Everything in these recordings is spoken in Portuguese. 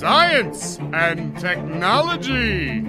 Science and Technology.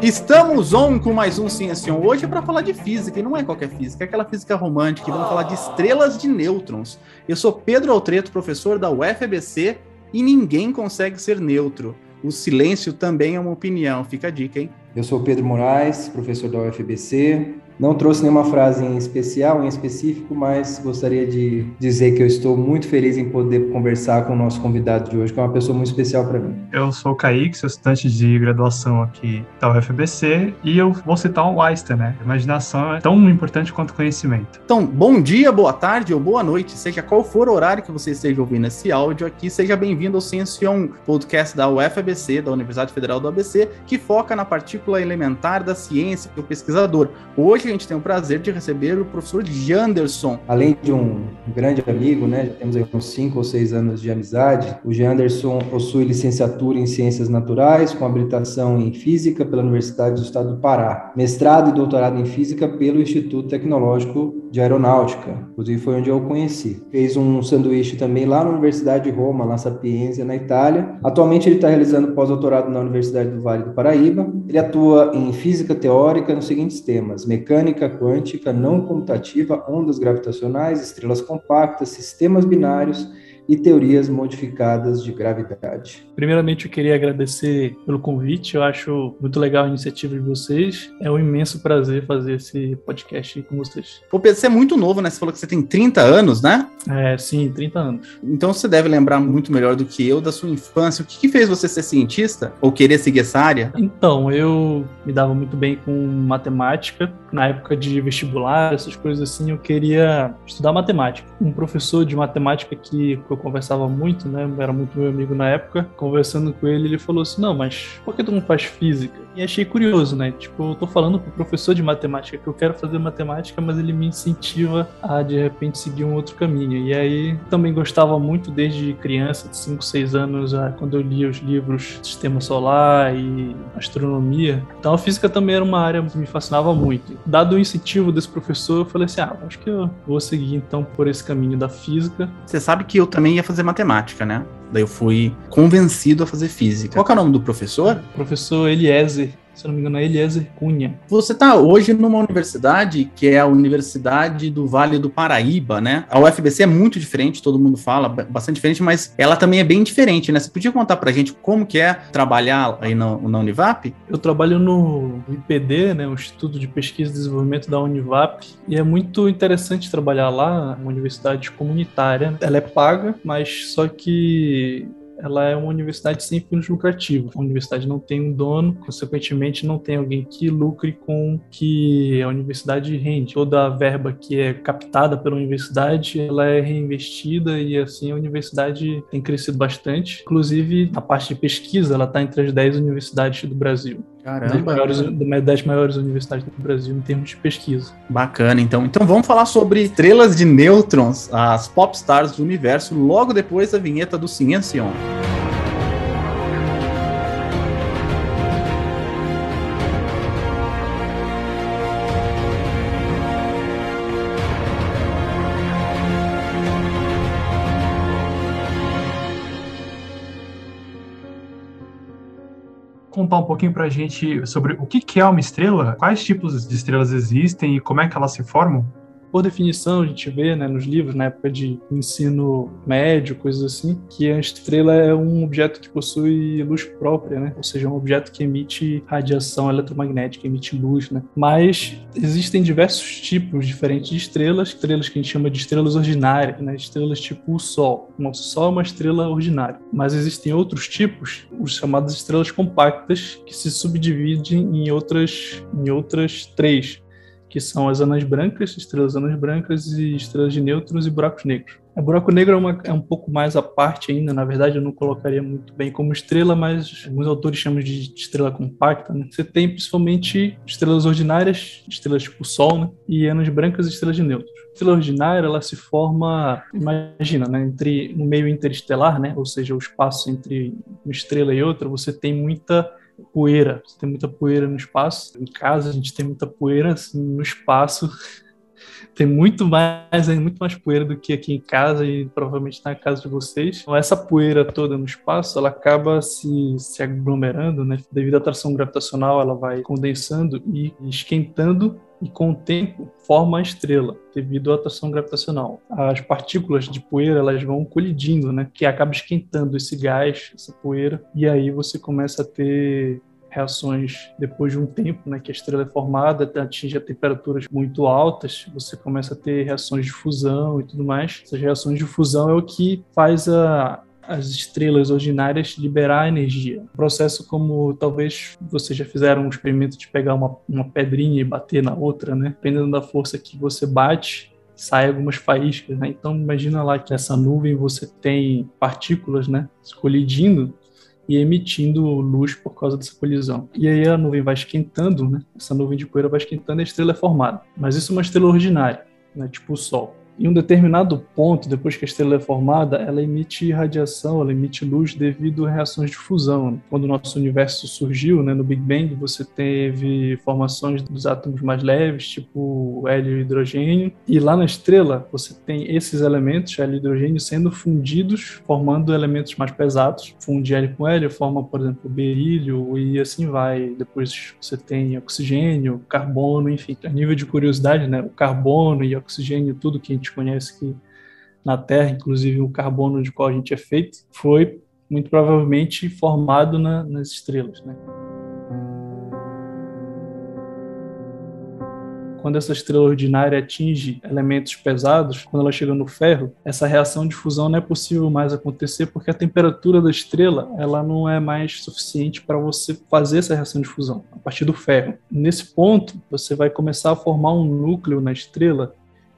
Estamos on com mais um Ciência Hoje é para falar de física, e não é qualquer física, é aquela física romântica, vamos falar de estrelas de nêutrons. Eu sou Pedro Altreto, professor da UFBC, e ninguém consegue ser neutro. O silêncio também é uma opinião, fica a dica, hein? Eu sou Pedro Moraes, professor da UFBC, não trouxe nenhuma frase em especial, em específico, mas gostaria de dizer que eu estou muito feliz em poder conversar com o nosso convidado de hoje, que é uma pessoa muito especial para mim. Eu sou o Kaique, sou estudante de graduação aqui da UFBC, e eu vou citar o Einstein, né? Imaginação é tão importante quanto conhecimento. Então, bom dia, boa tarde ou boa noite, seja qual for o horário que você esteja ouvindo esse áudio aqui, seja bem-vindo ao Ciencion, podcast da UFABC, da Universidade Federal do ABC, que foca na partícula elementar da ciência e o pesquisador. Hoje a gente tem o prazer de receber o professor Janderson. Além de um grande amigo, né, já temos aí uns cinco ou seis anos de amizade, o Janderson possui licenciatura em Ciências Naturais, com habilitação em Física pela Universidade do Estado do Pará, mestrado e doutorado em Física pelo Instituto Tecnológico de Aeronáutica, inclusive foi onde eu o conheci. Fez um sanduíche também lá na Universidade de Roma, na Sapienza, na Itália. Atualmente ele está realizando pós-doutorado na Universidade do Vale do Paraíba. Ele atua em Física Teórica nos seguintes temas: mecânica quântica não comutativa, ondas gravitacionais, estrelas compactas, sistemas binários e teorias modificadas de gravidade. Primeiramente, eu queria agradecer pelo convite. Eu acho muito legal a iniciativa de vocês. É um imenso prazer fazer esse podcast com vocês. Pô, Pedro, você é muito novo, né? Você falou que você tem 30 anos, né? É, sim, 30 anos. Então você deve lembrar muito melhor do que eu da sua infância. O que, que fez você ser cientista ou querer seguir essa área? Então, eu me dava muito bem com matemática. Na época de vestibular, essas coisas assim, eu queria estudar matemática. Um professor de matemática que eu conversava muito, né? Era muito meu amigo na época. Conversando com ele, ele falou assim: Não, mas por que tu não faz física? E achei curioso, né? Tipo, eu tô falando pro professor de matemática que eu quero fazer matemática, mas ele me incentiva a de repente seguir um outro caminho. E aí também gostava muito desde criança, de 5, 6 anos, quando eu lia os livros Sistema Solar e Astronomia. Então a física também era uma área que me fascinava muito. Dado o incentivo desse professor, eu falei assim: ah, acho que eu vou seguir então por esse caminho da física. Você sabe que eu também ia fazer matemática, né? Daí eu fui convencido a fazer física. Qual é o nome do professor? Professor Eliezer se não me engano, é Eliezer Cunha. Você está hoje numa universidade que é a Universidade do Vale do Paraíba, né? A UFBC é muito diferente, todo mundo fala, bastante diferente, mas ela também é bem diferente, né? Você podia contar pra gente como que é trabalhar aí na, na Univap? Eu trabalho no IPD, né, o Instituto de Pesquisa e Desenvolvimento da Univap, e é muito interessante trabalhar lá, uma universidade comunitária. Ela é paga, mas só que ela é uma universidade sem fins lucrativos. A universidade não tem um dono, consequentemente não tem alguém que lucre com que a universidade rende. Toda a verba que é captada pela universidade, ela é reinvestida e assim a universidade tem crescido bastante. Inclusive, a parte de pesquisa, ela está entre as 10 universidades do Brasil. Caramba. Das maiores, das maiores universidades do Brasil em termos de pesquisa. Bacana, então. Então vamos falar sobre estrelas de nêutrons, as pop stars do universo, logo depois da vinheta do Ciência contar um pouquinho para a gente sobre o que é uma estrela, quais tipos de estrelas existem e como é que elas se formam? Por definição, a gente vê né, nos livros, na época de ensino médio, coisas assim, que a estrela é um objeto que possui luz própria, né? ou seja, um objeto que emite radiação eletromagnética, emite luz. Né? Mas existem diversos tipos diferentes de estrelas, estrelas que a gente chama de estrelas ordinárias, né? estrelas tipo o Sol. O Sol é uma estrela ordinária. Mas existem outros tipos, os chamados estrelas compactas, que se subdividem em outras, em outras três que são as anãs brancas, estrelas anãs brancas e estrelas de nêutrons e buracos negros. O buraco negro é, uma, é, um pouco mais à parte ainda, na verdade eu não colocaria muito bem como estrela, mas alguns autores chamam de estrela compacta. Né? Você tem principalmente estrelas ordinárias, estrelas tipo Sol, né? e anãs brancas e estrelas de nêutrons. A estrela ordinária ela se forma, imagina, né? entre no meio interestelar, né? ou seja, o espaço entre uma estrela e outra, você tem muita poeira, você tem muita poeira no espaço. Em casa a gente tem muita poeira assim, no espaço. Tem muito mais, muito mais poeira do que aqui em casa e provavelmente na casa de vocês. Então, essa poeira toda no espaço, ela acaba se, se aglomerando, né? Devido à atração gravitacional, ela vai condensando e esquentando e com o tempo forma a estrela devido à atração gravitacional. As partículas de poeira elas vão colidindo, né, que acaba esquentando esse gás, essa poeira, e aí você começa a ter reações depois de um tempo, né, que a estrela é formada, atinge a temperaturas muito altas, você começa a ter reações de fusão e tudo mais. Essas reações de fusão é o que faz a, as estrelas ordinárias liberar energia. Um processo como talvez vocês já fizeram um experimento de pegar uma, uma pedrinha e bater na outra, né? Dependendo da força que você bate, sai algumas faíscas, né? Então imagina lá que essa nuvem você tem partículas, né, colidindo e emitindo luz por causa dessa colisão. E aí a nuvem vai esquentando, né? Essa nuvem de poeira vai esquentando e a estrela é formada. Mas isso é uma estrela ordinária, né? Tipo o Sol. Em um determinado ponto, depois que a estrela é formada, ela emite radiação, ela emite luz devido a reações de fusão. Quando o nosso universo surgiu, né, no Big Bang, você teve formações dos átomos mais leves, tipo hélio e hidrogênio, e lá na estrela você tem esses elementos, hélio e hidrogênio, sendo fundidos, formando elementos mais pesados. Funde hélio com hélio, forma, por exemplo, berílio e assim vai. Depois você tem oxigênio, carbono, enfim. A nível de curiosidade, né, o carbono e oxigênio, tudo que gente conhece que na Terra, inclusive o carbono de qual a gente é feito, foi muito provavelmente formado na, nas estrelas. Né? Quando essa estrela ordinária atinge elementos pesados, quando ela chega no ferro, essa reação de fusão não é possível mais acontecer porque a temperatura da estrela ela não é mais suficiente para você fazer essa reação de fusão a partir do ferro. Nesse ponto, você vai começar a formar um núcleo na estrela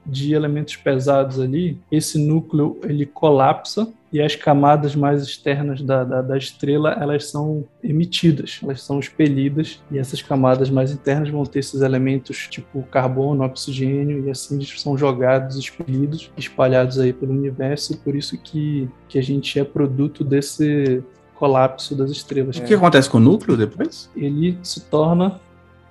de elementos pesados ali, esse núcleo ele colapsa e as camadas mais externas da, da, da, estrela elas são emitidas, elas são expelidas e essas camadas mais internas vão ter esses elementos tipo carbono, oxigênio e assim eles são jogados, expelidos, espalhados aí pelo universo e por isso que, que a gente é produto desse colapso das estrelas. O que acontece com o núcleo depois? Ele se torna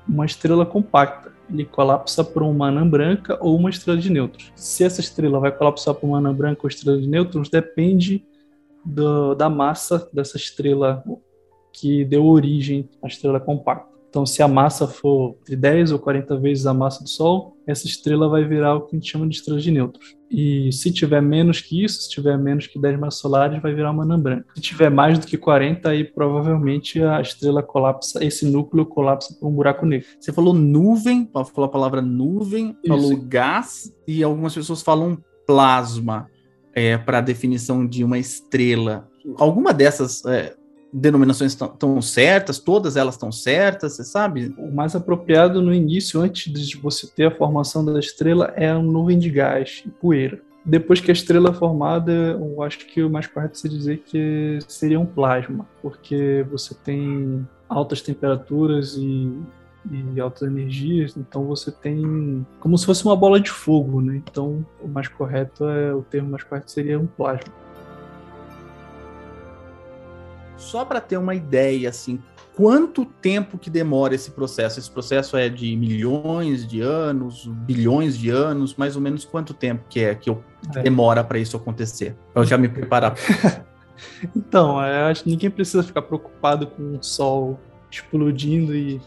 uma estrela compacta ele colapsa por uma anã branca ou uma estrela de nêutrons. Se essa estrela vai colapsar por uma anã branca ou estrela de nêutrons depende do, da massa dessa estrela que deu origem à estrela compacta. Então, se a massa for de 10 ou 40 vezes a massa do Sol, essa estrela vai virar o que a gente chama de estrela de nêutrons. E se tiver menos que isso, se tiver menos que 10 massas solares, vai virar uma anã branca. Se tiver mais do que 40, aí provavelmente a estrela colapsa, esse núcleo colapsa por um buraco negro. Você falou nuvem, falou a palavra nuvem, isso. falou gás, e algumas pessoas falam plasma é, para a definição de uma estrela. Alguma dessas é, denominações estão certas, todas elas estão certas, você sabe? O mais apropriado no início, antes de você ter a formação da estrela, é a nuvem de gás e poeira. Depois que a estrela é formada, eu acho que o mais correto é dizer que seria um plasma, porque você tem altas temperaturas e, e altas energias, então você tem como se fosse uma bola de fogo, né? Então o mais correto é o termo mais correto seria um plasma só para ter uma ideia, assim, quanto tempo que demora esse processo? Esse processo é de milhões de anos, bilhões de anos, mais ou menos quanto tempo que é que eu, é. demora para isso acontecer? Eu já me preparar. então, é, eu acho que ninguém precisa ficar preocupado com o Sol explodindo e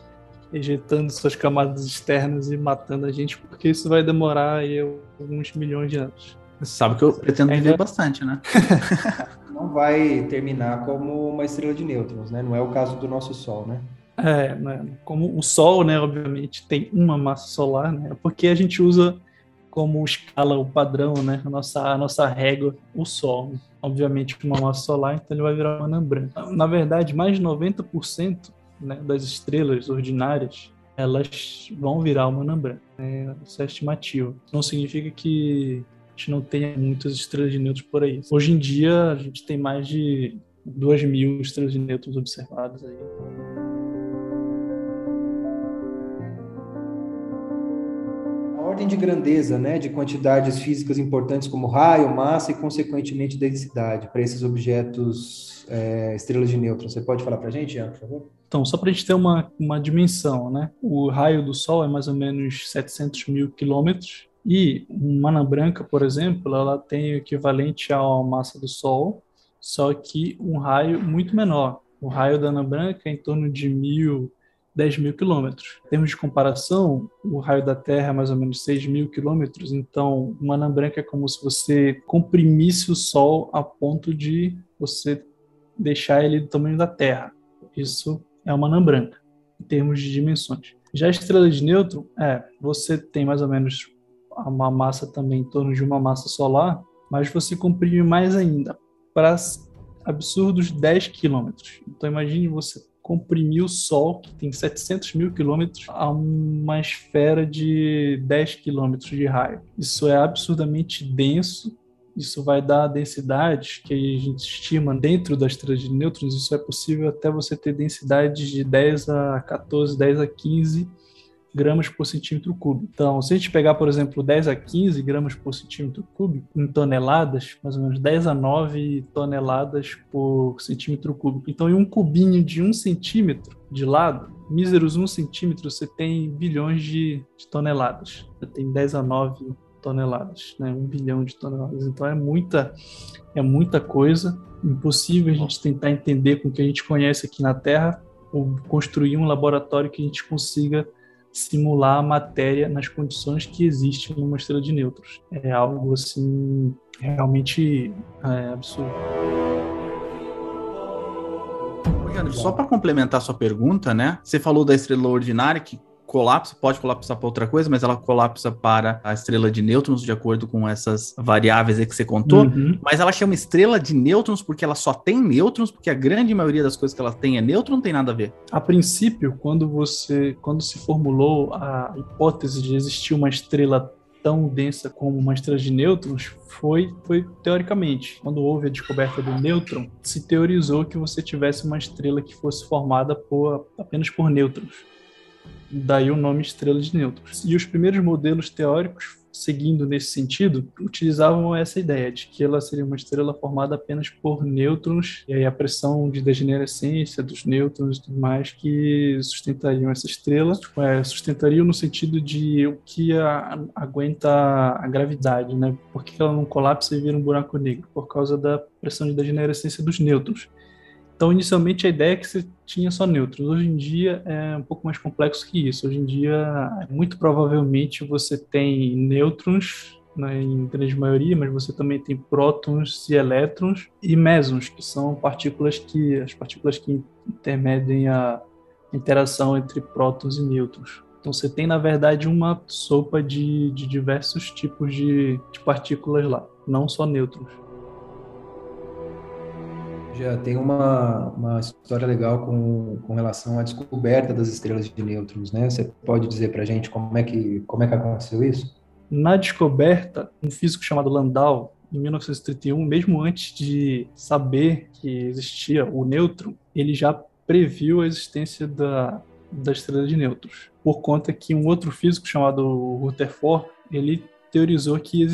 ejetando suas camadas externas e matando a gente, porque isso vai demorar aí alguns milhões de anos. Você sabe que eu pretendo viver Ainda... bastante, né? não vai terminar como uma estrela de nêutrons, né? Não é o caso do nosso Sol, né? É, né? como o Sol, né, obviamente, tem uma massa solar, né? Porque a gente usa como escala o padrão, né? A nossa, a nossa régua, o Sol. Obviamente, uma massa solar, então ele vai virar uma anã branca. Na verdade, mais de 90% né, das estrelas ordinárias elas vão virar uma anã branca. Né? Isso é estimativo. Não significa que gente não tem muitas estrelas de nêutrons por aí. Hoje em dia, a gente tem mais de 2 mil estrelas de nêutrons observadas aí. A ordem de grandeza, né, de quantidades físicas importantes como raio, massa e, consequentemente, densidade para esses objetos é, estrelas de nêutrons. Você pode falar para a gente, Ian, por favor? Então, só para a gente ter uma, uma dimensão, né? O raio do Sol é mais ou menos 700 mil quilômetros E uma anã branca, por exemplo, ela tem o equivalente à massa do Sol, só que um raio muito menor. O raio da anã branca é em torno de mil, 10 mil quilômetros. Em termos de comparação, o raio da Terra é mais ou menos 6 mil quilômetros, então uma anã branca é como se você comprimisse o Sol a ponto de você deixar ele do tamanho da Terra. Isso é uma anã branca, em termos de dimensões. Já a estrela de nêutron, é, você tem mais ou menos uma massa também em torno de uma massa solar, mas você comprime mais ainda, para absurdos 10 quilômetros. Então imagine você comprimir o Sol, que tem 700 mil quilômetros, a uma esfera de 10 quilômetros de raio. Isso é absurdamente denso. Isso vai dar densidades que a gente estima dentro das estrelas de nêutrons. Isso é possível até você ter densidades de 10 a 14, 10 a 15 gramas por centímetro cúbico. Então, se a gente pegar, por exemplo, 10 a 15 gramas por centímetro cúbico em toneladas, mais ou menos 10 a 9 toneladas por centímetro cúbico. Então, em um cubinho de um centímetro de lado, míseros um centímetro, você tem bilhões de, de toneladas. Você tem 10 a 9 toneladas, né? Um bilhão de toneladas. Então, é muita, é muita coisa. Impossível a gente tentar entender com o que a gente conhece aqui na Terra ou construir um laboratório que a gente consiga simular a matéria nas condições que existem numa estrela de nêutrons. É algo assim realmente é, absurdo. Só para complementar sua pergunta, né? Você falou da estrela ordinária que colapsa, pode colapsar para outra coisa, mas ela colapsa para a estrela de nêutrons, de acordo com essas variáveis que você contou. Uhum. Mas ela chama estrela de nêutrons porque ela só tem nêutrons, porque a grande maioria das coisas que ela tem é nêutron, não tem nada a ver. A princípio, quando você, quando se formulou a hipótese de existir uma estrela tão densa como uma estrela de nêutrons foi, foi teoricamente. Quando houve a descoberta do nêutron, se teorizou que você tivesse uma estrela que fosse formada por, apenas por nêutrons daí o nome estrela de nêutrons. E os primeiros modelos teóricos, seguindo nesse sentido, utilizavam essa ideia de que ela seria uma estrela formada apenas por nêutrons, e aí a pressão de degenerescência dos nêutrons e tudo mais que sustentariam essa estrela, é, sustentariam no sentido de o que a, aguenta a gravidade, né? Por que ela não colapsa e vira um buraco negro? Por causa da pressão de degenerescência dos nêutrons. Então, inicialmente, a ideia é que você tinha só nêutrons. Hoje em dia é um pouco mais complexo que isso. Hoje em dia, muito provavelmente, você tem nêutrons né, em grande maioria, mas você também tem prótons e elétrons e mesons, que são partículas que as partículas que intermedem a interação entre prótons e nêutrons. Então você tem na verdade uma sopa de, de diversos tipos de, de partículas lá, não só nêutrons já tem uma, uma história legal com, com relação à descoberta das estrelas de nêutrons, né? Você pode dizer para a gente como é, que, como é que aconteceu isso? Na descoberta, um físico chamado Landau, em 1931, mesmo antes de saber que existia o nêutron, ele já previu a existência da, da estrela de nêutrons, por conta que um outro físico chamado Rutherford, ele teorizou que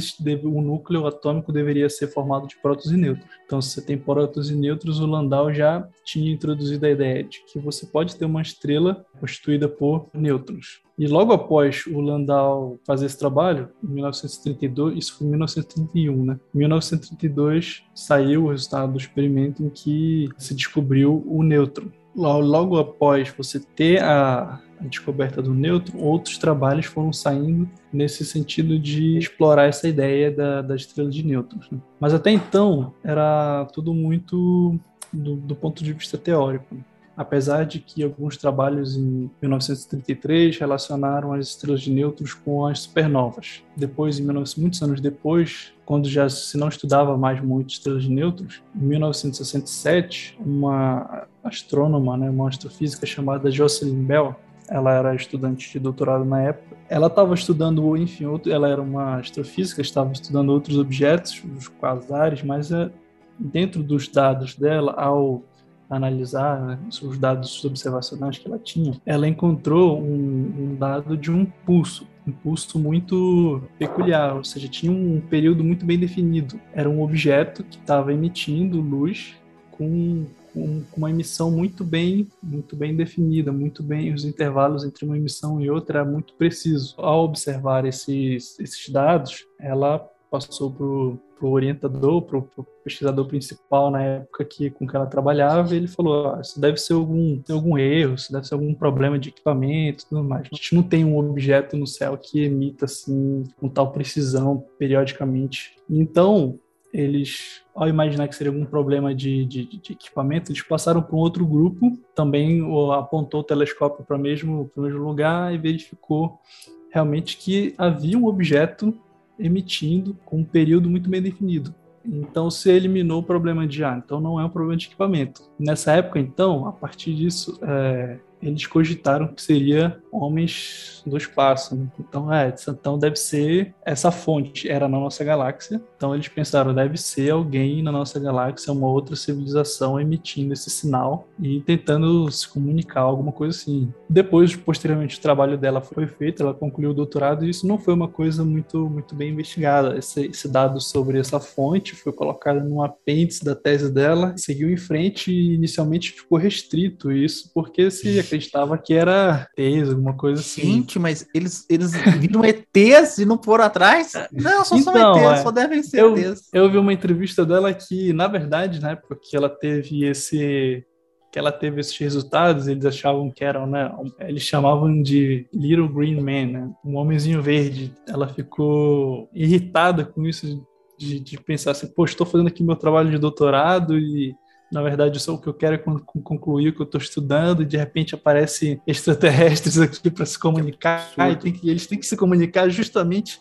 o núcleo atômico deveria ser formado de prótons e nêutrons. Então, se você tem prótons e nêutrons, o Landau já tinha introduzido a ideia de que você pode ter uma estrela constituída por nêutrons. E logo após o Landau fazer esse trabalho, em 1932, isso foi em 1931, né? Em 1932 saiu o resultado do experimento em que se descobriu o nêutron. Logo após você ter a, a descoberta do nêutron, outros trabalhos foram saindo nesse sentido de explorar essa ideia da, da estrela de nêutrons. Né? Mas até então era tudo muito do, do ponto de vista teórico. Apesar de que alguns trabalhos em 1933 relacionaram as estrelas de nêutrons com as supernovas. Depois, em 19, muitos anos depois, quando já se não estudava mais muito estrelas de nêutrons, em 1967, uma astrônoma, né, uma astrofísica chamada Jocelyn Bell, ela era estudante de doutorado na época. Ela estava estudando, enfim, outro, ela era uma astrofísica, estava estudando outros objetos, os quasares, mas é, dentro dos dados dela, ao analisar né, os dados observacionais que ela tinha, ela encontrou um, um dado de um pulso, um pulso muito peculiar, ou seja, tinha um período muito bem definido. Era um objeto que estava emitindo luz com com, uma emissão muito bem, muito bem definida, muito bem, os intervalos entre uma emissão e outra é muito preciso. Ao observar esses, esses dados, ela passou para o orientador, para o pesquisador principal na época que, com que ela trabalhava, ele falou: ah, isso deve ser algum, algum erro, isso deve ser algum problema de equipamento tudo mais. A gente não tem um objeto no céu que emita assim com tal precisão periodicamente. Então, eles, ao imaginar que seria algum problema de, de, de equipamento, eles passaram para um outro grupo, também apontou o telescópio para o mesmo, mesmo lugar e verificou realmente que havia um objeto emitindo com um período muito bem definido. Então, se eliminou o problema de ar, então não é um problema de equipamento. Nessa época, então, a partir disso, é, eles cogitaram que seria homens do espaço. Né? Então, é, então deve ser essa fonte era na nossa galáxia. Então eles pensaram deve ser alguém na nossa galáxia, uma outra civilização emitindo esse sinal e tentando se comunicar alguma coisa assim. Depois, posteriormente, o trabalho dela foi feito, ela concluiu o doutorado e isso não foi uma coisa muito muito bem investigada. Esse, esse dado sobre essa fonte foi colocado num apêndice da tese dela, seguiu em frente e inicialmente ficou restrito isso porque se acreditava que era tese, alguma coisa assim. Gente, mas eles, eles viram ETs e não foram atrás? Não, só então, são ETs, é, só devem ser eu, ETs. Eu vi uma entrevista dela que, na verdade, na época que ela teve esse que ela teve esses resultados, eles achavam que eram, né? Eles chamavam de Little Green Man, né? Um homenzinho verde. Ela ficou irritada com isso de, de pensar assim, pô, estou fazendo aqui meu trabalho de doutorado e na verdade, só o que eu quero é concluir o que eu estou estudando, e de repente aparecem extraterrestres aqui para se comunicar, e que, eles têm que se comunicar justamente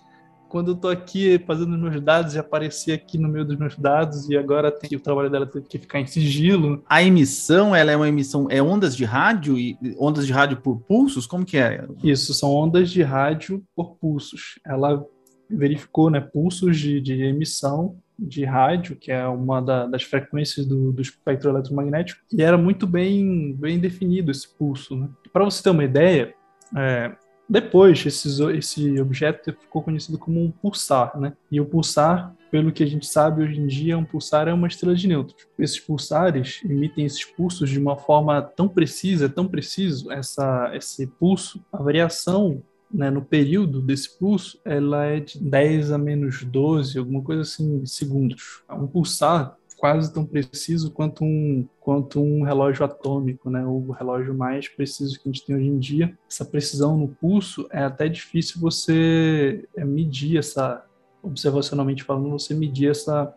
quando eu estou aqui fazendo meus dados e aparecer aqui no meio dos meus dados e agora tem o trabalho dela tem que ficar em sigilo. A emissão, ela é uma emissão, é ondas de rádio e ondas de rádio por pulsos? Como que é? Isso, são ondas de rádio por pulsos. Ela verificou, né, pulsos de, de emissão de rádio, que é uma da, das frequências do, do, espectro eletromagnético, e era muito bem, bem definido esse pulso. Né? Para você ter uma ideia, é, depois esse, esse objeto ficou conhecido como um pulsar, né? E o pulsar, pelo que a gente sabe hoje em dia, um pulsar é uma estrela de nêutrons. Esses pulsares emitem esses pulsos de uma forma tão precisa, tão preciso, essa, esse pulso, a variação né, no período desse pulso, ela é de 10 a menos 12, alguma coisa assim, segundos. Um pulsar quase tão preciso quanto um, quanto um relógio atômico, né, o relógio mais preciso que a gente tem hoje em dia. Essa precisão no pulso é até difícil você é, medir essa, observacionalmente falando, você medir essa,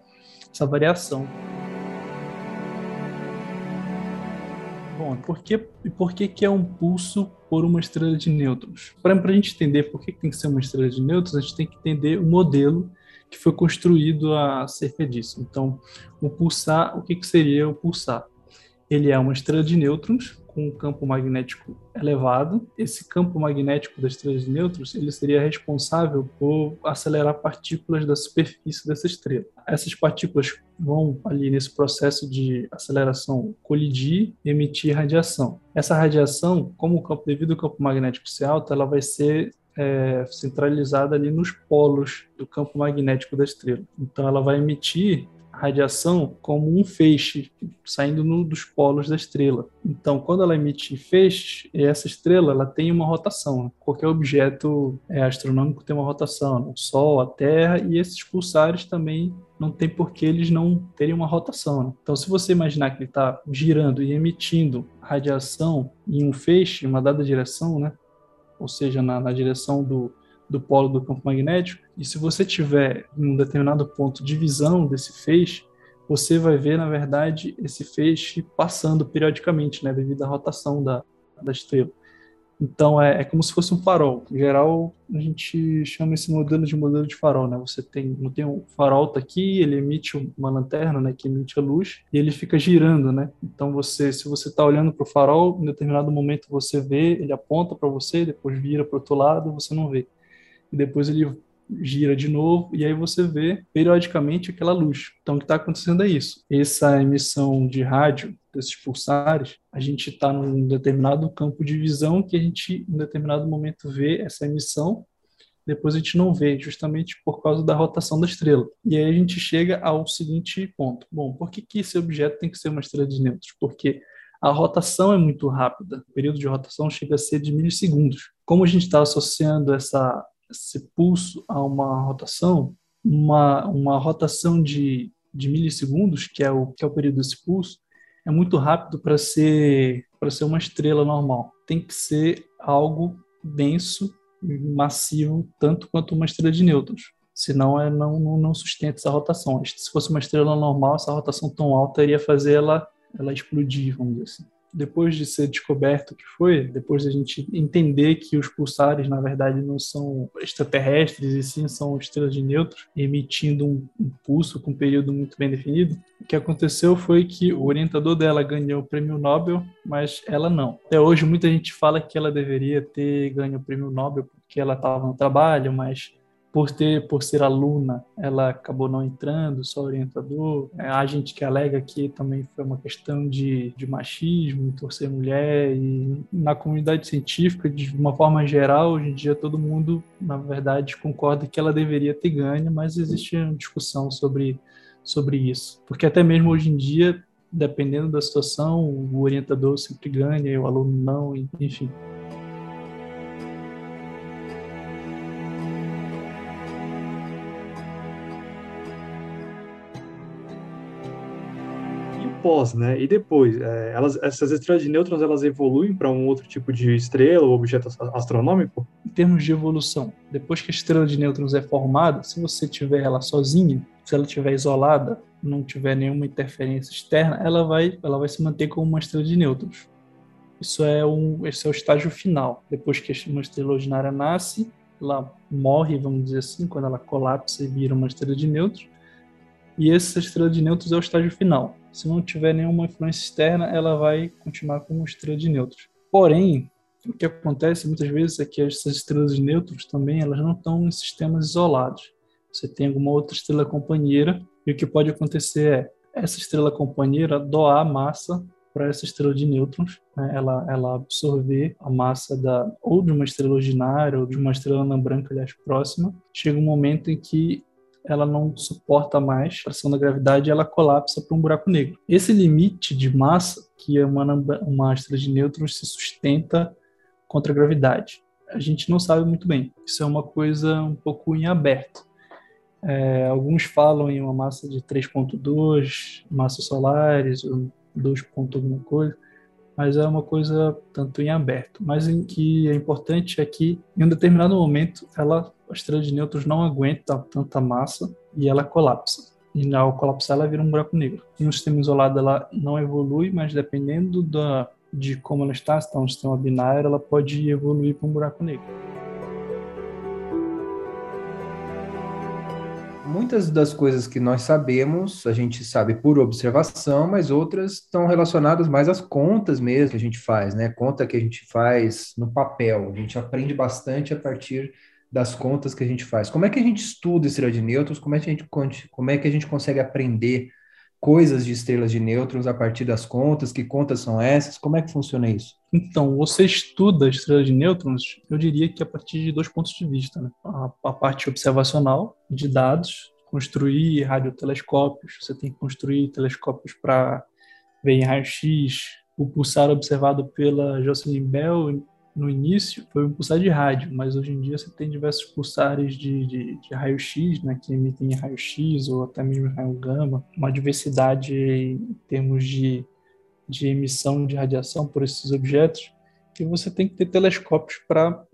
essa variação. Bom, por que, por que, que é um pulso por uma estrela de nêutrons? Para a gente entender por que, tem que ser uma estrela de nêutrons, a gente tem que entender o modelo que foi construído acerca disso. Então, o pulsar, o que, que seria o pulsar? Ele é uma estrela de nêutrons com um campo magnético elevado. Esse campo magnético das estrelas nêutrons ele seria responsável por acelerar partículas da superfície dessa estrela. Essas partículas vão ali nesse processo de aceleração colidir e emitir radiação. Essa radiação, como o campo devido ao campo magnético ser alto, ela vai ser é, centralizada ali nos polos do campo magnético da estrela. Então ela vai emitir radiação como um feixe saindo no, dos polos da estrela. Então, quando ela emite feixes, essa estrela ela tem uma rotação. Né? Qualquer objeto é, astronômico tem uma rotação, né? o Sol, a Terra e esses pulsares também não tem por que eles não terem uma rotação. Né? Então, se você imaginar que ele está girando e emitindo radiação em um feixe, em uma dada direção, né? ou seja, na, na direção do, do polo do campo magnético, e se você tiver em um determinado ponto de visão desse feixe, você vai ver, na verdade, esse feixe passando periodicamente, né, devido à rotação da, da estrela. Então, é, é como se fosse um farol. Em geral, a gente chama esse modelo de modelo de farol, né? Você tem, não tem um farol tá aqui, ele emite uma lanterna, né, que emite a luz, e ele fica girando, né? Então, você, se você está olhando para o farol, em determinado momento você vê, ele aponta para você, depois vira para o outro lado, você não vê e depois ele gira de novo e aí você vê periodicamente aquela luz. Então o que está acontecendo é isso. Essa emissão de rádio desses pulsares, a gente está num determinado campo de visão que a gente em determinado momento vê essa emissão depois a gente não vê, justamente por causa da rotação da estrela. E aí a gente chega ao seguinte ponto. Bom, por que, que esse objeto tem que ser uma estrela de nêutrons? Porque a rotação é muito rápida, o período de rotação chega a ser de milissegundos. Como a gente está associando essa, esse pulso a uma rotação, uma, uma rotação de, de milissegundos, que é, o, que é o período desse pulso, é muito rápido para ser, ser uma estrela normal. Tem que ser algo denso massivo tanto quanto uma estrela de nêutrons. Senão é, não, não, não sustenta essa rotação. Se fosse uma estrela normal, essa rotação tão alta iria fazer ela, ela explodir, vamos dizer assim depois de ser descoberto que foi, depois de a gente entender que os pulsares, na verdade, não são extraterrestres, e sim são estrelas de nêutrons, emitindo um, um pulso com um período muito bem definido, o que aconteceu foi que o orientador dela ganhou o prêmio Nobel, mas ela não. Até hoje, muita gente fala que ela deveria ter ganho o prêmio Nobel porque ela estava no trabalho, mas por ter por ser aluna, ela acabou não entrando, só orientador. É, há gente que alega que também foi uma questão de, de machismo, por ser mulher e na comunidade científica, de uma forma geral, hoje em dia todo mundo, na verdade, concorda que ela deveria ter ganho, mas existe uma discussão sobre sobre isso, porque até mesmo hoje em dia, dependendo da situação, o orientador sempre ganha o aluno não, enfim. Pós, né? E depois, é, elas, essas estrelas de nêutrons elas evoluem para um outro tipo de estrela ou objeto astronômico? Em termos de evolução, depois que a estrela de nêutrons é formada, se você tiver ela sozinha, se ela estiver isolada, não tiver nenhuma interferência externa, ela vai, ela vai se manter como uma estrela de nêutrons. Isso é, um, esse é o estágio final. Depois que uma estrela ordinária nasce, ela morre, vamos dizer assim, quando ela colapsa e vira uma estrela de nêutrons. E essa estrela de nêutrons é o estágio final. Se não tiver nenhuma influência externa, ela vai continuar como estrela de nêutrons. Porém, o que acontece muitas vezes é que essas estrelas de nêutrons também elas não estão em sistemas isolados. Você tem alguma outra estrela companheira e o que pode acontecer é essa estrela companheira doar massa para essa estrela de nêutrons, né? ela, ela absorver a massa da ou de uma estrela ordinária ou de uma estrela anã branca, aliás, próxima. Chega um momento em que ela não suporta mais a pressão da gravidade e ela colapsa para um buraco negro. Esse limite de massa que uma, estrela de nêutrons se sustenta contra a gravidade, a gente não sabe muito bem. Isso é uma coisa um pouco em aberto. É, alguns falam em uma massa de 3.2 massas solares, ou 2. alguma coisa, mas é uma coisa tanto em aberto. Mas em que é importante é que em um determinado momento ela a estrela de nêutrons não aguenta tanta massa e ela colapsa. E ao colapsar, ela vira um buraco negro. Em um sistema isolado, ela não evolui, mas dependendo da, de como ela está, se está um sistema binário, ela pode evoluir para um buraco negro. Muitas das coisas que nós sabemos, a gente sabe por observação, mas outras estão relacionadas mais às contas mesmo que a gente faz, né? Conta que a gente faz no papel. A gente aprende bastante a partir das contas que a gente faz. Como é que a gente estuda estrela de nêutrons? Como é que a gente, como é que a gente consegue aprender coisas de estrelas de nêutrons a partir das contas? Que contas são essas? Como é que funciona isso? Então, você estuda estrelas de nêutrons, eu diria que a partir de dois pontos de vista. Né? A, a parte observacional de dados, construir radiotelescópios, você tem que construir telescópios para ver em raio-x, o pulsar observado pela Jocelyn Bell no início foi um pulsar de rádio, mas hoje em dia você tem diversos pulsares de, de, de raio-x, né, que emitem raio-x ou até mesmo raio-gama, uma diversidade em termos de, de emissão de radiação por esses objetos, que você tem que ter telescópios para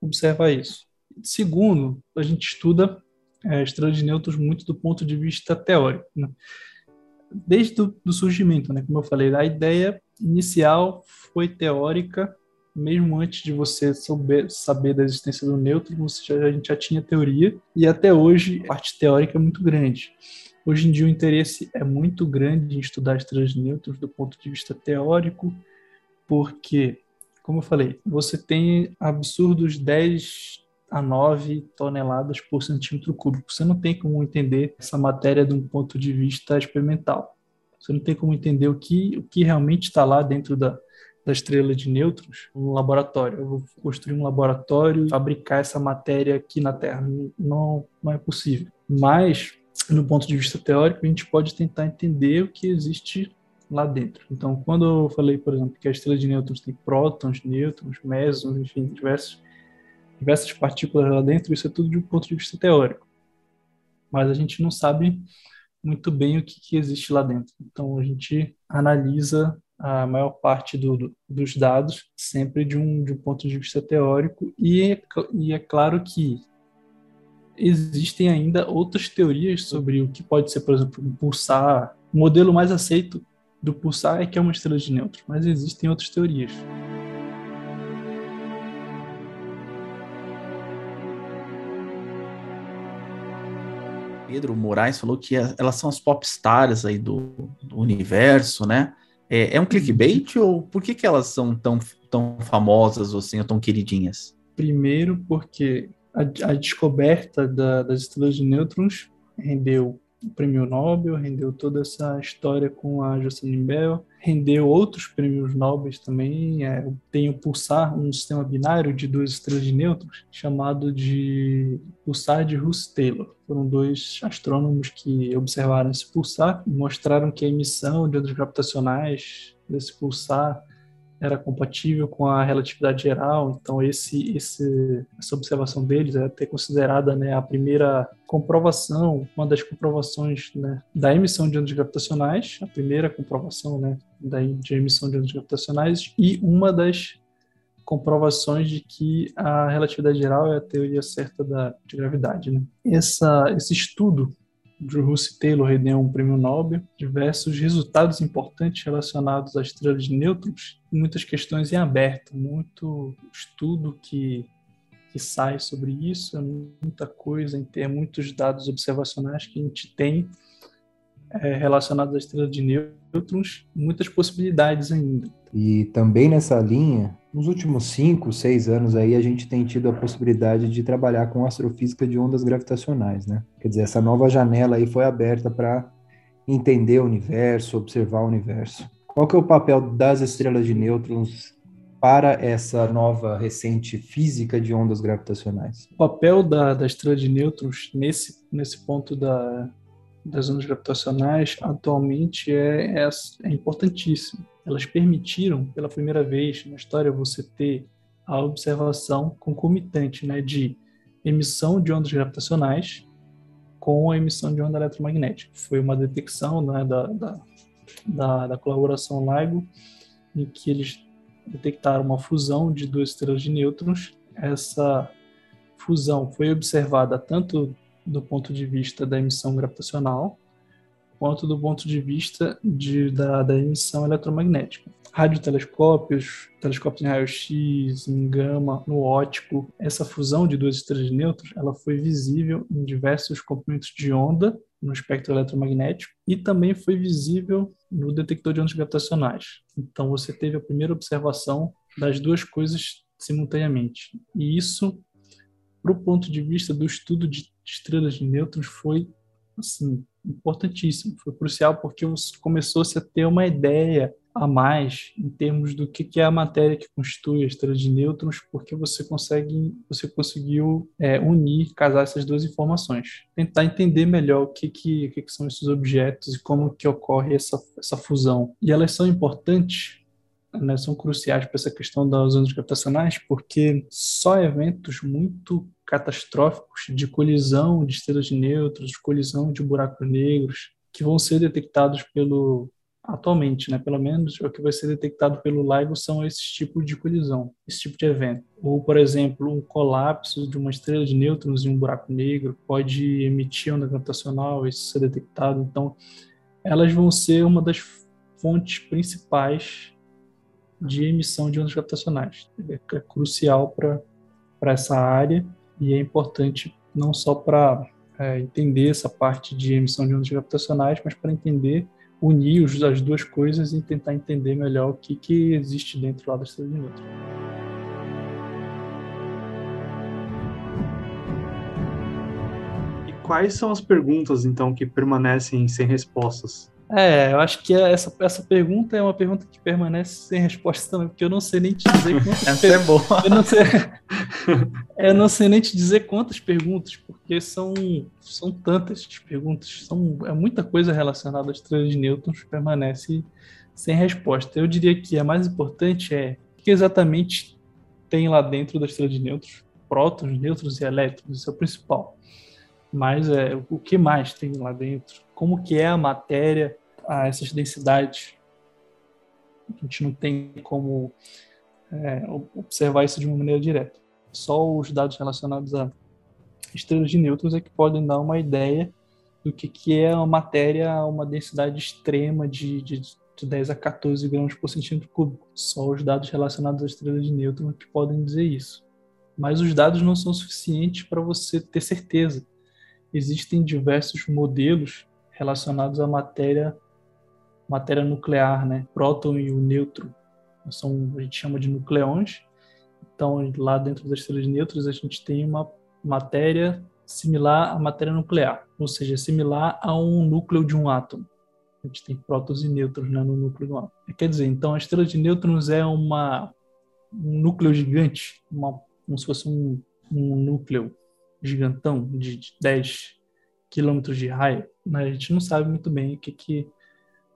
observar isso. Segundo, a gente estuda é, estrelas de nêutrons muito do ponto de vista teórico. Né? Desde o surgimento, né? como eu falei, a ideia inicial foi teórica mesmo antes de você souber, saber da existência do nêutron, já, a gente já tinha teoria, e até hoje a parte teórica é muito grande. Hoje em dia o interesse é muito grande em estudar estrelas de do ponto de vista teórico, porque, como eu falei, você tem absurdos 10 a 9 toneladas por centímetro cúbico. Você não tem como entender essa matéria de um ponto de vista experimental. Você não tem como entender o que, o que realmente está lá dentro da, da estrela de nêutrons no laboratório. Eu vou construir um laboratório, fabricar essa matéria aqui na Terra. Não, não é possível. Mas, no ponto de vista teórico, a gente pode tentar entender o que existe lá dentro. Então, quando eu falei, por exemplo, que a estrela de nêutrons tem prótons, nêutrons, mesons, enfim, diversos, diversas partículas lá dentro, isso é tudo de um ponto de vista teórico. Mas a gente não sabe muito bem o que, que existe lá dentro. Então, a gente analisa a maior parte do, do, dos dados sempre de um, de um ponto de vista teórico e é, e é claro que existem ainda outras teorias sobre o que pode ser, por exemplo, um pulsar. O modelo mais aceito do pulsar é que é uma estrela de nêutrons, mas existem outras teorias. Pedro Moraes falou que elas são as pop stars aí do, do universo, né? É, é, um clickbait ou por que, que elas são tão, tão famosas assim, ou tão queridinhas? Primeiro porque a, a descoberta da, das estrelas de nêutrons rendeu o prêmio Nobel, rendeu toda essa história com a Jocelyn Bell, rendeu outros prêmios Nobel também. É, tem o pulsar, um sistema binário de duas estrelas de nêutrons, chamado de pulsar de Russell-Taylor. Foram dois astrônomos que observaram esse pulsar e mostraram que a emissão de ondas gravitacionais desse pulsar era compatível com a relatividade geral. Então esse, esse essa observação deles é até considerada né, a primeira comprovação, uma das comprovações né, da emissão de ondas gravitacionais, a primeira comprovação né, da de emissão de ondas gravitacionais e uma das comprovações de que a relatividade geral é a teoria certa da de gravidade. Né? Essa, esse estudo Drew Hussey Taylor rendeu um prêmio Nobel, diversos resultados importantes relacionados às estrelas de nêutrons, muitas questões em aberto, muito estudo que, que sai sobre isso, é muita coisa, ter muitos dados observacionais que a gente tem é, relacionados à estrela de nêutrons, muitas possibilidades ainda. E também nessa linha, nos últimos cinco, seis anos aí, a gente tem tido a possibilidade de trabalhar com astrofísica de ondas gravitacionais, né? Quer dizer, essa nova janela aí foi aberta para entender o universo, observar o universo. Qual que é o papel das estrelas de nêutrons para essa nova recente física de ondas gravitacionais? O papel da, da estrela de nêutrons nesse, nesse ponto da, das ondas gravitacionais atualmente é, é, é importantíssimo elas permitiram pela primeira vez na história você ter a observação concomitante né, de emissão de ondas gravitacionais com a emissão de onda eletromagnética. Foi uma detecção né, da, da, da, da colaboração LIGO em que eles detectaram uma fusão de duas estrelas de nêutrons. Essa fusão foi observada tanto do ponto de vista da emissão gravitacional, quanto do ponto de vista de, da, da emissão eletromagnética. Radiotelescópios, telescópios em raio-x, em gama, no óptico, essa fusão de duas estrelas de nêutrons, ela foi visível em diversos comprimentos de onda no espectro eletromagnético e também foi visível no detector de ondas gravitacionais. Então você teve a primeira observação das duas coisas simultaneamente. E isso, para o ponto de vista do estudo de estrelas de nêutrons, foi assim importantíssimo, foi crucial porque começou-se a ter uma ideia a mais em termos do que é a matéria que constitui a estrela de nêutrons, porque você consegue, você conseguiu é, unir, casar essas duas informações, tentar entender melhor o que que, que são esses objetos e como que ocorre essa, essa fusão. E elas são importantes né, são cruciais para essa questão das ondas gravitacionais, porque só eventos muito catastróficos de colisão de estrelas de nêutrons, de colisão de buracos negros, que vão ser detectados pelo atualmente, né, pelo menos o que vai ser detectado pelo LIGO são esses tipos de colisão, esse tipo de evento. Ou, por exemplo, um colapso de uma estrela de nêutrons em um buraco negro pode emitir onda gravitacional, isso ser detectado. Então, elas vão ser uma das fontes principais de emissão de ondas gravitacionais. É, é crucial para essa área e é importante não só para é, entender essa parte de emissão de ondas gravitacionais, mas para entender, unir as duas coisas e tentar entender melhor o que, que existe dentro lá da estrela de nêutrons. E quais são as perguntas, então, que permanecem sem respostas É, eu acho que essa, essa pergunta é uma pergunta que permanece sem resposta também, porque eu não sei nem te dizer quantas Essa é boa. Eu não sei, eu não sei nem te dizer quantas perguntas, porque são, são tantas perguntas, são, é muita coisa relacionada às estrelas de que permanece sem resposta. Eu diria que a mais importante é o que exatamente tem lá dentro da estrela de nêutrons, prótons, nêutrons e elétrons, isso é o principal. Mas é, o que mais tem lá dentro? Como que é a matéria, a essas densidades? A gente não tem como é, observar isso de uma maneira direta. Só os dados relacionados a estrelas de nêutrons é que podem dar uma ideia do que, que é uma matéria a uma densidade extrema de, de, de 10 a 14 gramas por centímetro cúbico. Só os dados relacionados às estrelas de nêutrons que podem dizer isso. Mas os dados não são suficientes para você ter certeza existem diversos modelos relacionados à matéria matéria nuclear, né? Próton e o nêutron são a gente chama de nucleões. Então, lá dentro das estrelas de nêutrons, a gente tem uma matéria similar à matéria nuclear, ou seja, similar a um núcleo de um átomo. A gente tem prótons e nêutrons né, no núcleo do átomo. Quer dizer, então a estrela de nêutrons é uma, um núcleo gigante, uma, como se fosse um, um núcleo gigantão de 10 quilômetros de raio, né? a gente não sabe muito bem o que, que,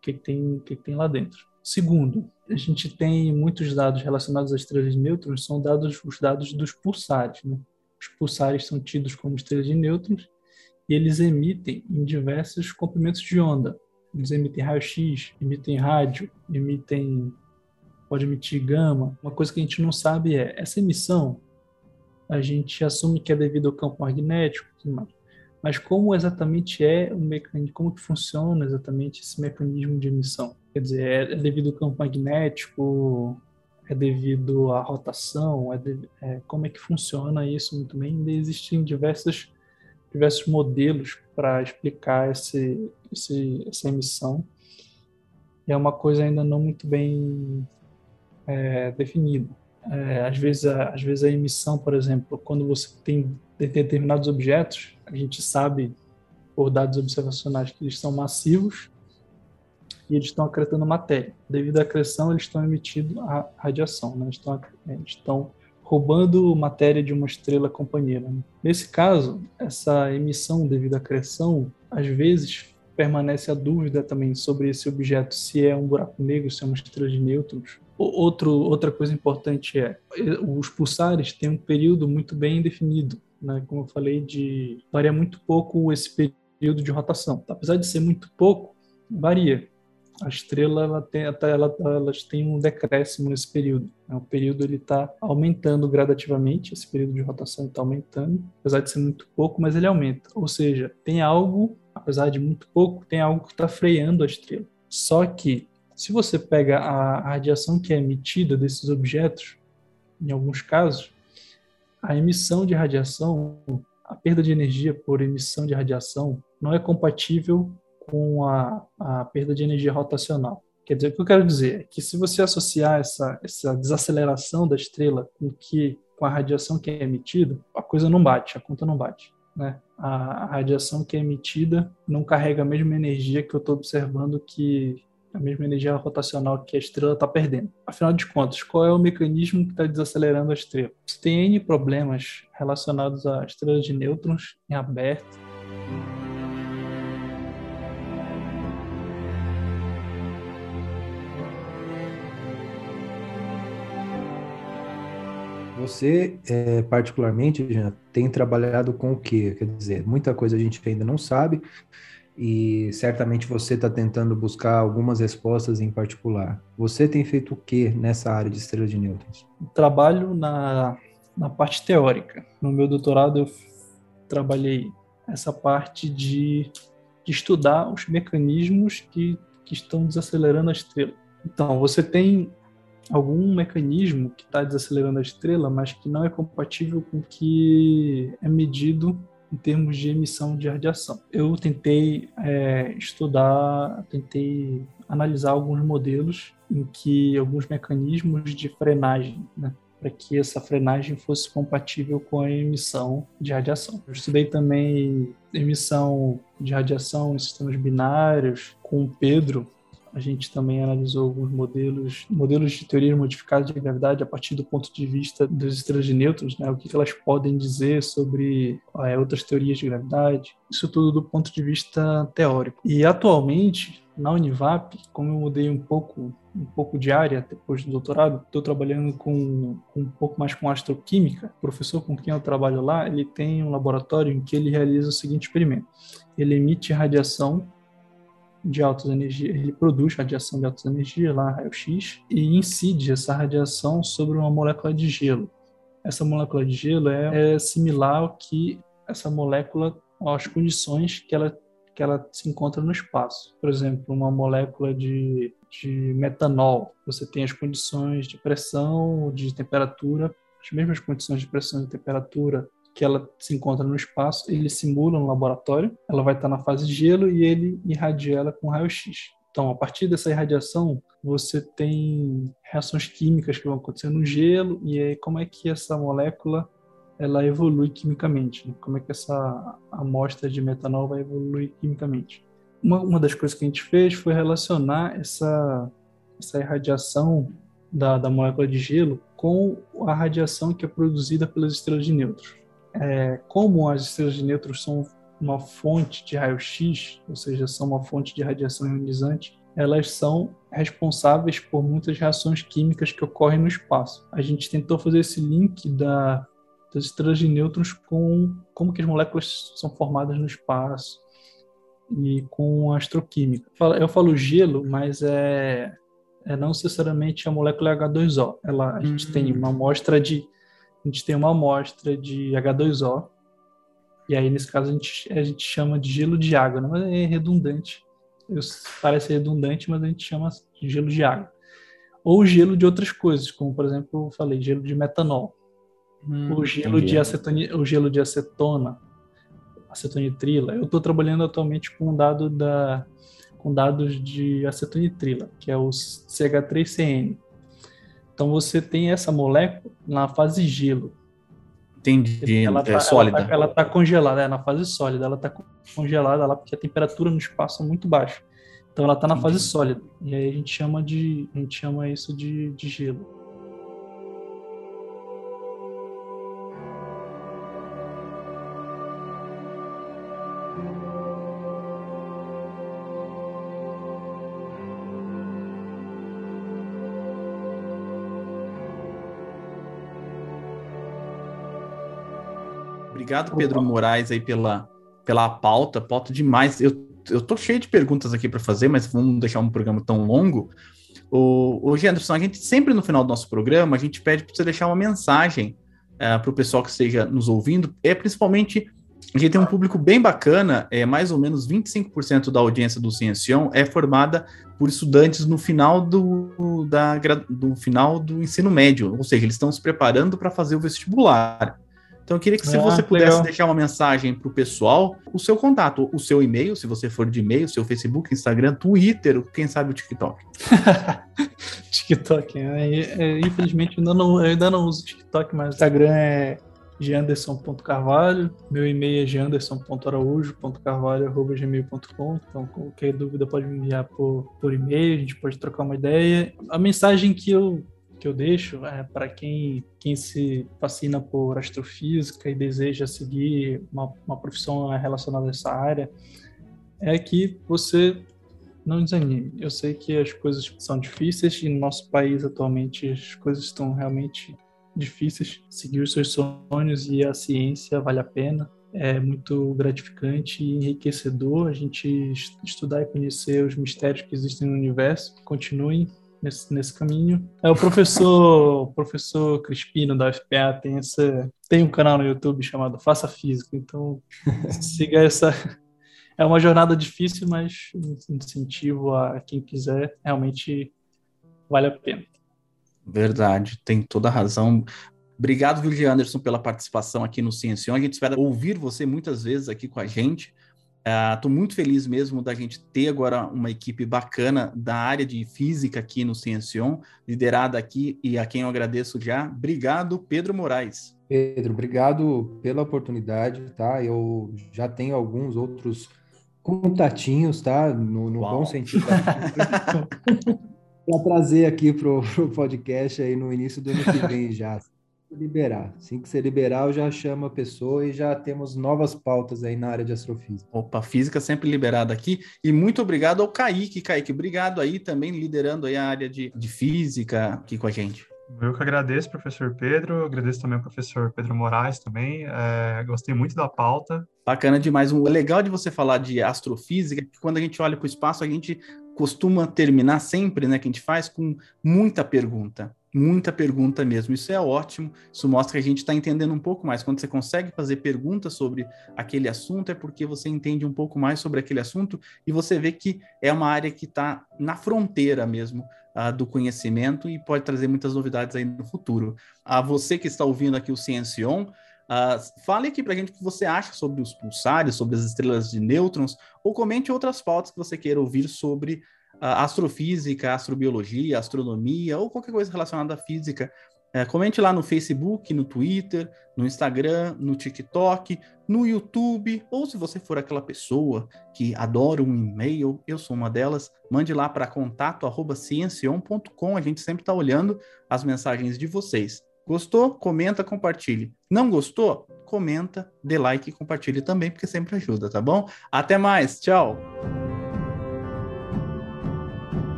que, tem, que, que tem lá dentro. Segundo, a gente tem muitos dados relacionados às estrelas de nêutrons, são dados os dados dos pulsares. Né? Os pulsares são tidos como estrelas de nêutrons e eles emitem em diversos comprimentos de onda. Eles emitem raio-x, emitem rádio, emitem pode emitir gama. Uma coisa que a gente não sabe é essa emissão a gente assume que é devido ao campo magnético, mas como exatamente é o mecanismo, como que funciona exatamente esse mecanismo de emissão? Quer dizer, é, é devido ao campo magnético, é devido à rotação, é, de, é como é que funciona isso muito bem? Ainda existem diversos diversos modelos para explicar esse, esse, essa emissão. E é uma coisa ainda não muito bem é, definida. É, às, vezes a, às vezes a emissão, por exemplo, quando você tem determinados objetos, a gente sabe por dados observacionais que eles são massivos e eles estão acretando matéria. Devido à acreção, eles estão emitindo a radiação, né? eles, estão, eles estão roubando matéria de uma estrela companheira. Né? Nesse caso, essa emissão devido à acreção, às vezes permanece a dúvida também sobre esse objeto, se é um buraco negro, se é uma estrela de nêutrons, Outro, outra coisa importante é, os pulsares têm um período muito bem definido, né? como eu falei, de varia muito pouco esse período de rotação. Apesar de ser muito pouco, varia. A estrela ela tem, ela, um decréscimo nesse período. Né? O período ele está aumentando gradativamente, esse período de rotação está aumentando, apesar de ser muito pouco, mas ele aumenta. Ou seja, tem algo, apesar de muito pouco, tem algo que está freando a estrela. Só que se você pega a radiação que é emitida desses objetos, em alguns casos, a emissão de radiação, a perda de energia por emissão de radiação, não é compatível com a, a perda de energia rotacional. Quer dizer, o que eu quero dizer é que se você associar essa, essa desaceleração da estrela com, que, com a radiação que é emitida, a coisa não bate, a conta não bate. Né? A, a radiação que é emitida não carrega a mesma energia que eu estou observando que a mesma energia rotacional que a estrela está perdendo. Afinal de contas, qual é o mecanismo que está desacelerando a estrela? Você tem N problemas relacionados a estrelas de nêutrons em aberto. Você, é, particularmente, tem trabalhado com o quê? Quer dizer, muita coisa a gente ainda não sabe, e certamente você está tentando buscar algumas respostas em particular. Você tem feito o que nessa área de estrelas de nêutrons? Trabalho na, na parte teórica. No meu doutorado eu trabalhei essa parte de, de estudar os mecanismos que, que estão desacelerando a estrela. Então, você tem algum mecanismo que está desacelerando a estrela, mas que não é compatível com o que é medido em termos de emissão de radiação. Eu tentei é, estudar, tentei analisar alguns modelos em que alguns mecanismos de frenagem, né, para que essa frenagem fosse compatível com a emissão de radiação. Eu estudei também emissão de radiação em sistemas binários. Com o Pedro, a gente também analisou alguns modelos, modelos de teorias modificadas de gravidade a partir do ponto de vista das estrelas de nêutrons, né? o que, elas podem dizer sobre é, outras teorias de gravidade, isso tudo do ponto de vista teórico. E atualmente, na Univap, como eu mudei um pouco um pouco de área depois do doutorado, estou trabalhando com, um pouco mais com astroquímica. O professor com quem eu trabalho lá, ele tem um laboratório em que ele realiza o seguinte experimento: ele emite radiação de altas energias, ele produz radiação de altas energias lá, raio-x, e incide essa radiação sobre uma molécula de gelo. Essa molécula de gelo é, é similar ao que essa molécula, às condições que ela, que ela se encontra no espaço. Por exemplo, uma molécula de, de metanol, você tem as condições de pressão, de temperatura, as mesmas condições de pressão e temperatura que ela se encontra no espaço, ele simula no laboratório, ela vai estar na fase de gelo e ele irradia ela com raio-x. Então, a partir dessa irradiação, você tem reações químicas que vão acontecer no gelo e aí como é que essa molécula ela evolui quimicamente, né? como é que essa amostra de metanol vai evoluir quimicamente. Uma, uma das coisas que a gente fez foi relacionar essa, essa irradiação da, da molécula de gelo com a radiação que é produzida pelas estrelas de nêutrons é, como as estrelas de nêutrons são uma fonte de raio-x, ou seja, são uma fonte de radiação ionizante, elas são responsáveis por muitas reações químicas que ocorrem no espaço. A gente tentou fazer esse link da, das estrelas de nêutrons com como que as moléculas são formadas no espaço e com a astroquímica. Eu falo gelo, mas é, é não necessariamente a molécula H2O. Ela, a gente tem uma amostra de a gente tem uma amostra de H2O, e aí nesse caso a gente, a gente chama de gelo de água, né? mas é redundante. Eu, parece redundante, mas a gente chama de gelo de água. Ou gelo de outras coisas, como por exemplo, eu falei, gelo de metanol. Hum, o, gelo de acetoni, o gelo de acetona, acetonitrila. Eu estou trabalhando atualmente com dado da, com dados de acetonitrila, que é o CH3CN. Então você tem essa molécula na fase gelo. Entendi. Ela tá, é sólida. Ela está tá congelada, é na fase sólida. Ela está congelada lá porque a temperatura no espaço é muito baixa. Então ela está na fase sólida. E aí a gente chama de, a gente chama isso de, de gelo. Obrigado, Pedro Moraes, aí pela, pela pauta, pauta demais. Eu, eu tô cheio de perguntas aqui para fazer, mas vamos deixar um programa tão longo. O, o Anderson, a gente sempre no final do nosso programa, a gente pede para você deixar uma mensagem uh, é, para o pessoal que esteja nos ouvindo, é principalmente a gente tem um público bem bacana, é mais ou menos 25% da audiência do Ciencion é formada por estudantes no final do, da, do final do ensino médio, ou seja, eles estão se preparando para fazer o vestibular. Então eu queria que se ah, você pudesse legal. deixar uma mensagem para o pessoal, o seu contato, o seu e-mail, se você for de e-mail, seu Facebook, Instagram, Twitter, quem sabe o TikTok. TikTok, né? É, infelizmente eu ainda, não, eu ainda não uso TikTok, mas o Instagram é geanderson.carvalho, meu e-mail é geanderson.araújo.carvalho.gmail.com, então qualquer dúvida pode me enviar por, por e-mail, a gente pode trocar uma ideia. A mensagem que eu que eu deixo é, para quem, quem se fascina por astrofísica e deseja seguir uma, uma profissão relacionada a essa área é que você não desanime. Eu sei que as coisas são difíceis e no nosso país atualmente as coisas estão realmente difíceis. Seguir os seus sonhos e a ciência vale a pena. É muito gratificante e enriquecedor a gente estudar e conhecer os mistérios que existem no universo. Continuem nesse, nesse caminho. É o professor, o professor Crispino da UFPA tem essa tem um canal no YouTube chamado Faça Física, então siga essa é uma jornada difícil, mas incentivo a quem quiser, realmente vale a pena. Verdade, tem toda a razão. Obrigado, Virgil Anderson, pela participação aqui no Ciencion. A gente espera ouvir você muitas vezes aqui com a gente. Estou uh, muito feliz mesmo da gente ter agora uma equipe bacana da área de física aqui no Ciencion, liderada aqui e a quem eu agradeço já. Obrigado, Pedro Moraes. Pedro, obrigado pela oportunidade, tá? Eu já tenho alguns outros contatinhos, tá? No, no bom sentido. Para trazer aqui para o podcast aí no início do ano que vem já. Liberar. Assim que você liberar, eu já chamo a pessoa e já temos novas pautas aí na área de astrofísica. Opa, física sempre liberada aqui. E muito obrigado ao Kaique. Kaique, obrigado aí também liderando aí a área de, de física aqui com a gente. Eu que agradeço, professor Pedro, agradeço também ao professor Pedro Moraes também, é, gostei muito da pauta. Bacana demais. O legal de você falar de astrofísica é que quando a gente olha para o espaço, a gente costuma terminar sempre, né, que a gente faz com muita pergunta muita pergunta mesmo. Isso é ótimo, isso mostra que a gente está entendendo um pouco mais. Quando você consegue fazer perguntas sobre aquele assunto, é porque você entende um pouco mais sobre aquele assunto e você vê que é uma área que está na fronteira mesmo uh, do conhecimento e pode trazer muitas novidades aí no futuro. A você que está ouvindo aqui o Ciencion, Uh, fale aqui para a gente o que você acha sobre os pulsares, sobre as estrelas de nêutrons, ou comente outras pautas que você queira ouvir sobre astrofísica, astrobiologia, astronomia ou qualquer coisa relacionada à física. É, comente lá no Facebook, no Twitter, no Instagram, no TikTok, no YouTube, ou se você for aquela pessoa que adora um e-mail, eu sou uma delas, mande lá para contato@ciencion.com. A gente sempre está olhando as mensagens de vocês. Gostou? Comenta, compartilhe. Não gostou? Comenta, dê like e compartilhe também, porque sempre ajuda, tá bom? Até mais, tchau!